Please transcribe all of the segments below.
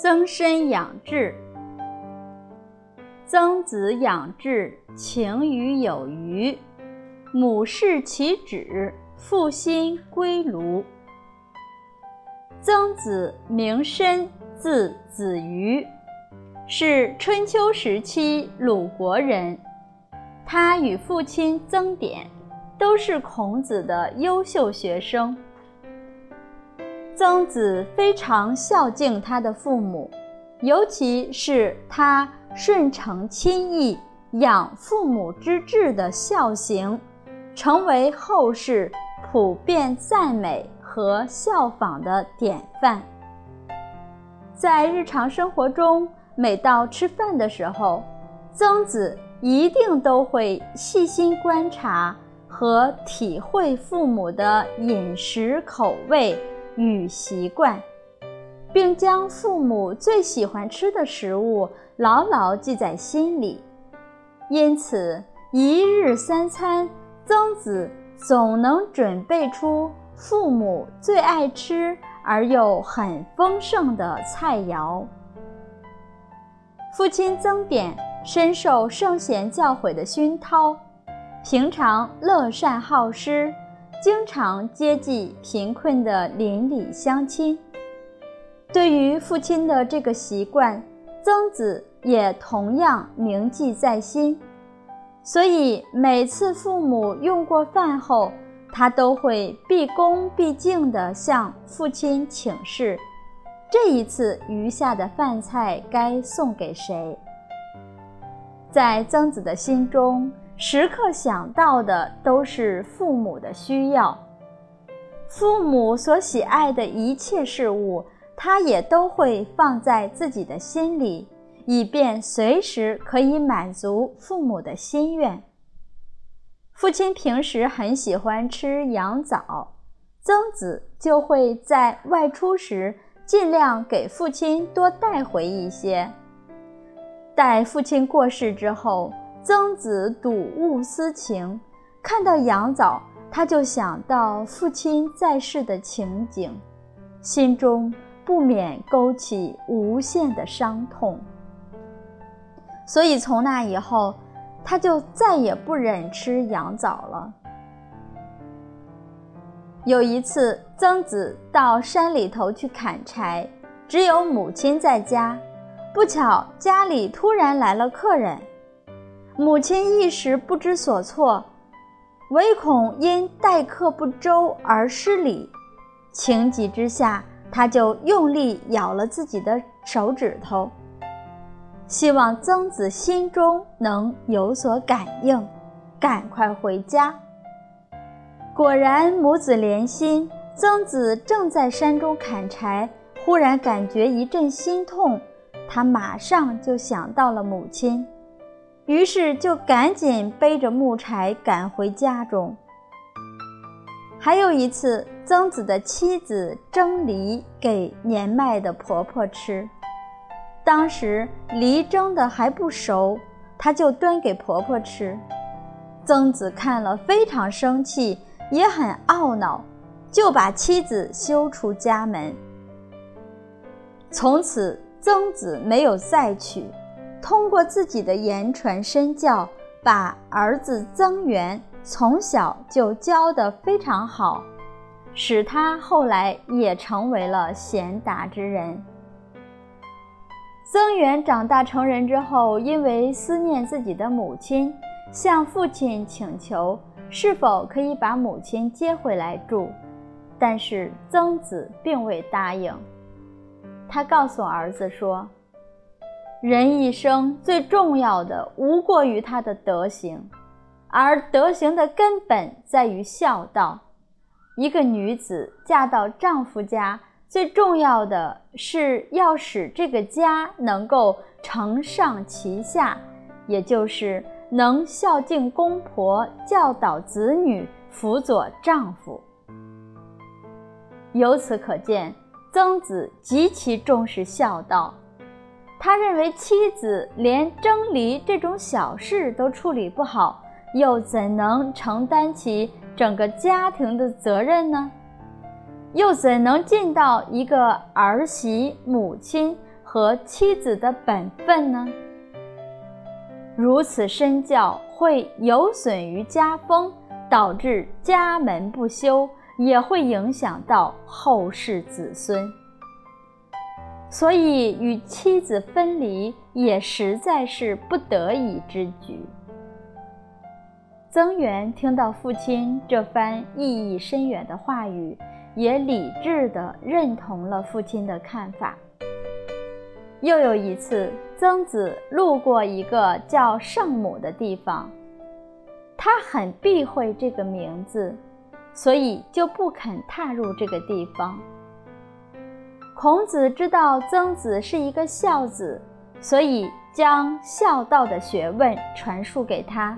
曾参养志。曾子养志，情于有余。母视其子，父心归庐。曾子名申，字子瑜，是春秋时期鲁国人。他与父亲曾点都是孔子的优秀学生。曾子非常孝敬他的父母，尤其是他顺承亲义、养父母之志的孝行，成为后世普遍赞美和效仿的典范。在日常生活中，每到吃饭的时候，曾子。一定都会细心观察和体会父母的饮食口味与习惯，并将父母最喜欢吃的食物牢牢记在心里。因此，一日三餐，曾子总能准备出父母最爱吃而又很丰盛的菜肴。父亲曾点。深受圣贤教诲的熏陶，平常乐善好施，经常接济贫困的邻里乡亲。对于父亲的这个习惯，曾子也同样铭记在心。所以每次父母用过饭后，他都会毕恭毕敬地向父亲请示：这一次余下的饭菜该送给谁？在曾子的心中，时刻想到的都是父母的需要，父母所喜爱的一切事物，他也都会放在自己的心里，以便随时可以满足父母的心愿。父亲平时很喜欢吃羊枣，曾子就会在外出时尽量给父亲多带回一些。待父亲过世之后，曾子睹物思情，看到羊枣，他就想到父亲在世的情景，心中不免勾起无限的伤痛。所以从那以后，他就再也不忍吃羊枣了。有一次，曾子到山里头去砍柴，只有母亲在家。不巧，家里突然来了客人，母亲一时不知所措，唯恐因待客不周而失礼，情急之下，他就用力咬了自己的手指头，希望曾子心中能有所感应，赶快回家。果然，母子连心。曾子正在山中砍柴，忽然感觉一阵心痛。他马上就想到了母亲，于是就赶紧背着木柴赶回家中。还有一次，曾子的妻子蒸梨给年迈的婆婆吃，当时梨蒸的还不熟，他就端给婆婆吃。曾子看了非常生气，也很懊恼，就把妻子休出家门。从此。曾子没有再娶，通过自己的言传身教，把儿子曾源从小就教得非常好，使他后来也成为了贤达之人。曾源长大成人之后，因为思念自己的母亲，向父亲请求是否可以把母亲接回来住，但是曾子并未答应。他告诉儿子说：“人一生最重要的无过于他的德行，而德行的根本在于孝道。一个女子嫁到丈夫家，最重要的是要使这个家能够承上启下，也就是能孝敬公婆、教导子女、辅佐丈夫。由此可见。”曾子极其重视孝道，他认为妻子连蒸梨这种小事都处理不好，又怎能承担起整个家庭的责任呢？又怎能尽到一个儿媳、母亲和妻子的本分呢？如此身教会有损于家风，导致家门不修，也会影响到后世子孙。所以与妻子分离也实在是不得已之举。曾源听到父亲这番意义深远的话语，也理智地认同了父亲的看法。又有一次，曾子路过一个叫圣母的地方，他很避讳这个名字，所以就不肯踏入这个地方。孔子知道曾子是一个孝子，所以将孝道的学问传授给他。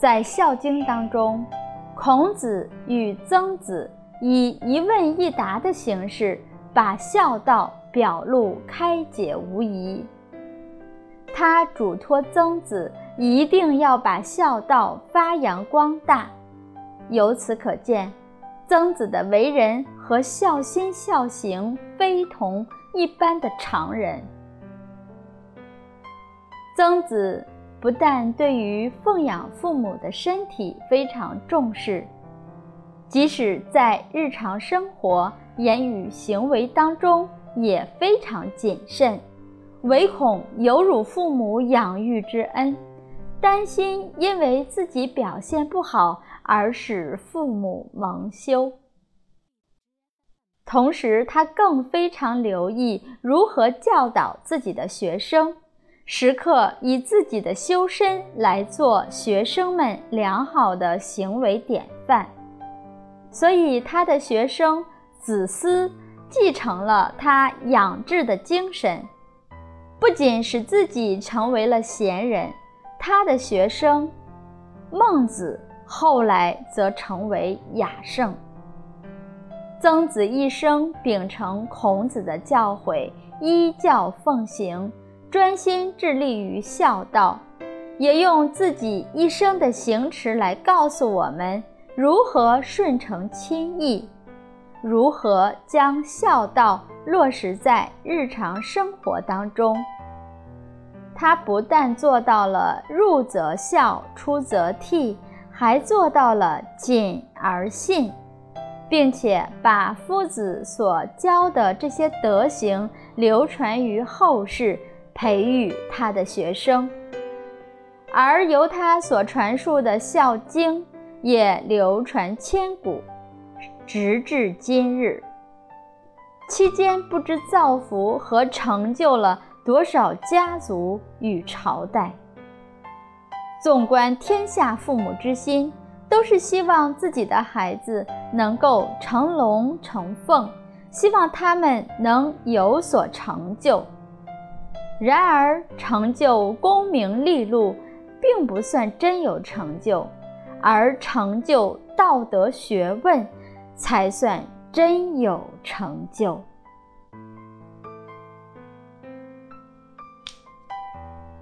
在《孝经》当中，孔子与曾子以一问一答的形式，把孝道。表露开解无疑。他嘱托曾子一定要把孝道发扬光大。由此可见，曾子的为人和孝心孝行非同一般的常人。曾子不但对于奉养父母的身体非常重视，即使在日常生活、言语行为当中。也非常谨慎，唯恐有辱父母养育之恩，担心因为自己表现不好而使父母蒙羞。同时，他更非常留意如何教导自己的学生，时刻以自己的修身来做学生们良好的行为典范。所以，他的学生子思。继承了他养志的精神，不仅使自己成为了贤人，他的学生孟子后来则成为雅圣。曾子一生秉承孔子的教诲，依教奉行，专心致力于孝道，也用自己一生的行持来告诉我们如何顺承亲义。如何将孝道落实在日常生活当中？他不但做到了入则孝，出则悌，还做到了谨而信，并且把夫子所教的这些德行流传于后世，培育他的学生，而由他所传述的《孝经》也流传千古。直至今日，期间不知造福和成就了多少家族与朝代。纵观天下父母之心，都是希望自己的孩子能够成龙成凤，希望他们能有所成就。然而，成就功名利禄，并不算真有成就，而成就道德学问。才算真有成就。